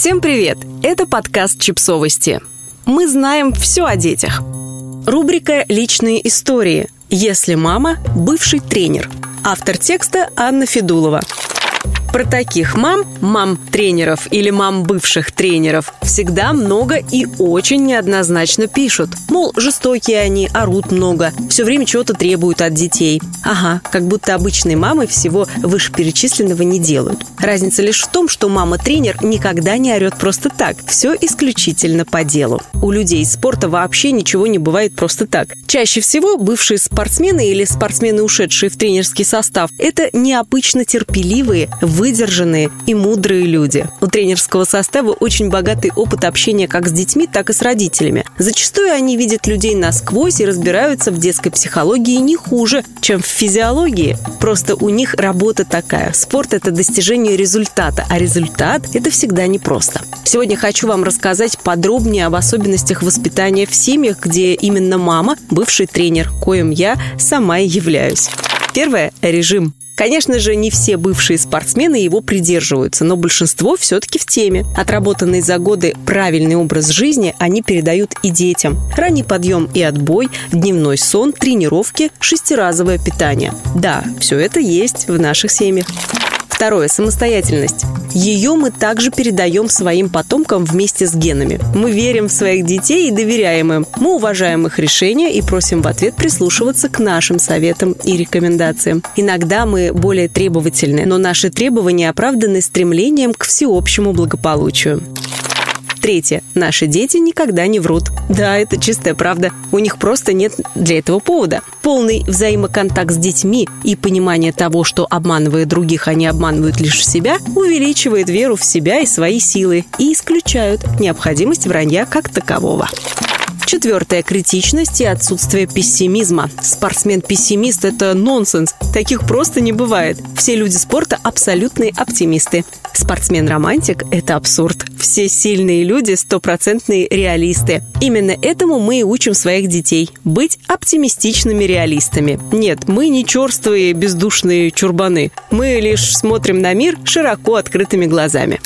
Всем привет! Это подкаст «Чипсовости». Мы знаем все о детях. Рубрика «Личные истории», если мама – бывший тренер. Автор текста Анна Федулова. Про таких мам, мам-тренеров или мам бывших тренеров всегда много и очень неоднозначно пишут. Мол, жестокие они, орут много, все время чего-то требуют от детей. Ага, как будто обычные мамы всего вышеперечисленного не делают. Разница лишь в том, что мама-тренер никогда не орет просто так. Все исключительно по делу. У людей из спорта вообще ничего не бывает просто так. Чаще всего бывшие спортсмены или спортсмены, ушедшие в тренерский состав, это необычно терпеливые, выдержанные и мудрые люди. У тренерского состава очень богатый опыт общения как с детьми, так и с родителями. Зачастую они видят людей насквозь и разбираются в детской психологии не хуже, чем в физиологии. Просто у них работа такая. Спорт – это достижение результата, а результат – это всегда непросто. Сегодня хочу вам рассказать подробнее об особенностях воспитания в семьях, где именно мама – бывший тренер, коим я сама и являюсь. Первое – режим. Конечно же, не все бывшие спортсмены его придерживаются, но большинство все-таки в теме. Отработанный за годы правильный образ жизни они передают и детям. Ранний подъем и отбой, дневной сон, тренировки, шестиразовое питание. Да, все это есть в наших семьях. Второе – самостоятельность. Ее мы также передаем своим потомкам вместе с генами. Мы верим в своих детей и доверяем им. Мы уважаем их решения и просим в ответ прислушиваться к нашим советам и рекомендациям. Иногда мы более требовательны, но наши требования оправданы стремлением к всеобщему благополучию. Третье. Наши дети никогда не врут. Да, это чистая правда. У них просто нет для этого повода. Полный взаимоконтакт с детьми и понимание того, что обманывая других, они обманывают лишь себя, увеличивает веру в себя и свои силы и исключают необходимость вранья как такового. Четвертое – критичность и отсутствие пессимизма. Спортсмен-пессимист – это нонсенс. Таких просто не бывает. Все люди спорта – абсолютные оптимисты. Спортсмен-романтик – это абсурд. Все сильные люди – стопроцентные реалисты. Именно этому мы и учим своих детей – быть оптимистичными реалистами. Нет, мы не черствые бездушные чурбаны. Мы лишь смотрим на мир широко открытыми глазами.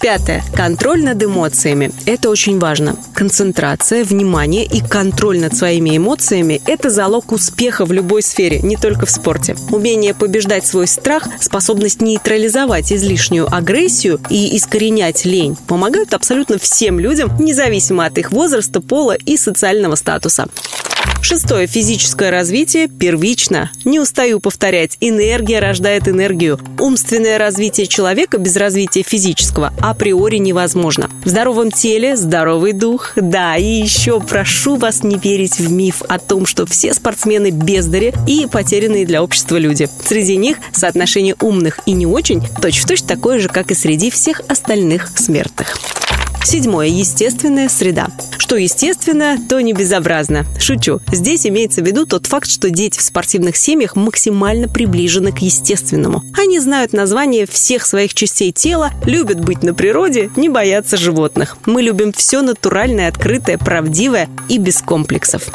Пятое. Контроль над эмоциями. Это очень важно. Концентрация, внимание и контроль над своими эмоциями – это залог успеха в любой сфере, не только в спорте. Умение побеждать свой страх, способность нейтрализовать излишнюю агрессию и искоренять лень помогают абсолютно всем людям, независимо от их возраста, пола и социального статуса. Шестое. Физическое развитие первично. Не устаю повторять. Энергия рождает энергию. Умственное развитие человека без развития физического априори невозможно. В здоровом теле здоровый дух. Да, и еще прошу вас не верить в миф о том, что все спортсмены бездари и потерянные для общества люди. Среди них соотношение умных и не очень точь-в-точь -точь такое же, как и среди всех остальных смертных. Седьмое. Естественная среда. Что естественно, то не безобразно. Шучу. Здесь имеется в виду тот факт, что дети в спортивных семьях максимально приближены к естественному. Они знают название всех своих частей тела, любят быть на природе, не боятся животных. Мы любим все натуральное, открытое, правдивое и без комплексов.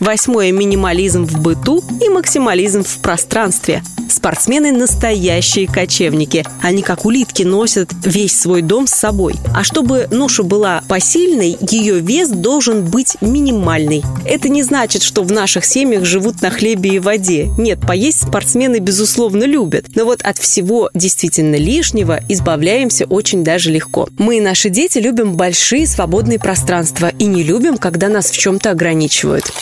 Восьмое – минимализм в быту и максимализм в пространстве. Спортсмены – настоящие кочевники. Они, как улитки, носят весь свой дом с собой. А чтобы ноша была посильной, ее вес должен быть минимальный. Это не значит, что в наших семьях живут на хлебе и воде. Нет, поесть спортсмены, безусловно, любят. Но вот от всего действительно лишнего избавляемся очень даже легко. Мы и наши дети любим большие свободные пространства и не любим, когда нас в чем-то ограничивают.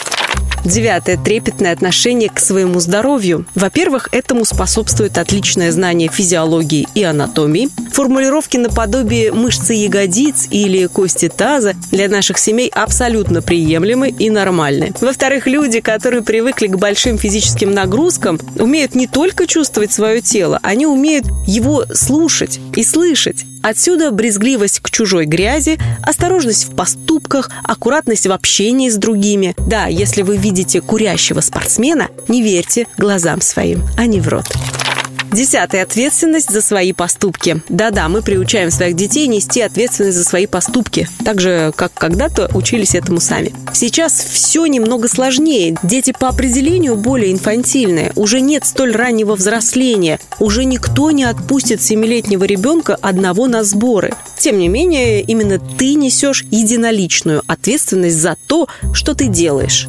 Девятое. Трепетное отношение к своему здоровью. Во-первых, этому способствует отличное знание физиологии и анатомии. Формулировки наподобие мышцы ягодиц или кости таза для наших семей абсолютно приемлемы и нормальны. Во-вторых, люди, которые привыкли к большим физическим нагрузкам, умеют не только чувствовать свое тело, они умеют его слушать и слышать. Отсюда брезгливость к чужой грязи, осторожность в поступках, аккуратность в общении с другими. Да, если вы видите курящего спортсмена, не верьте глазам своим, они врут. Десятый. Ответственность за свои поступки. Да-да, мы приучаем своих детей нести ответственность за свои поступки, так же, как когда-то учились этому сами. Сейчас все немного сложнее. Дети по определению более инфантильные. Уже нет столь раннего взросления. Уже никто не отпустит семилетнего ребенка одного на сборы. Тем не менее, именно ты несешь единоличную ответственность за то, что ты делаешь.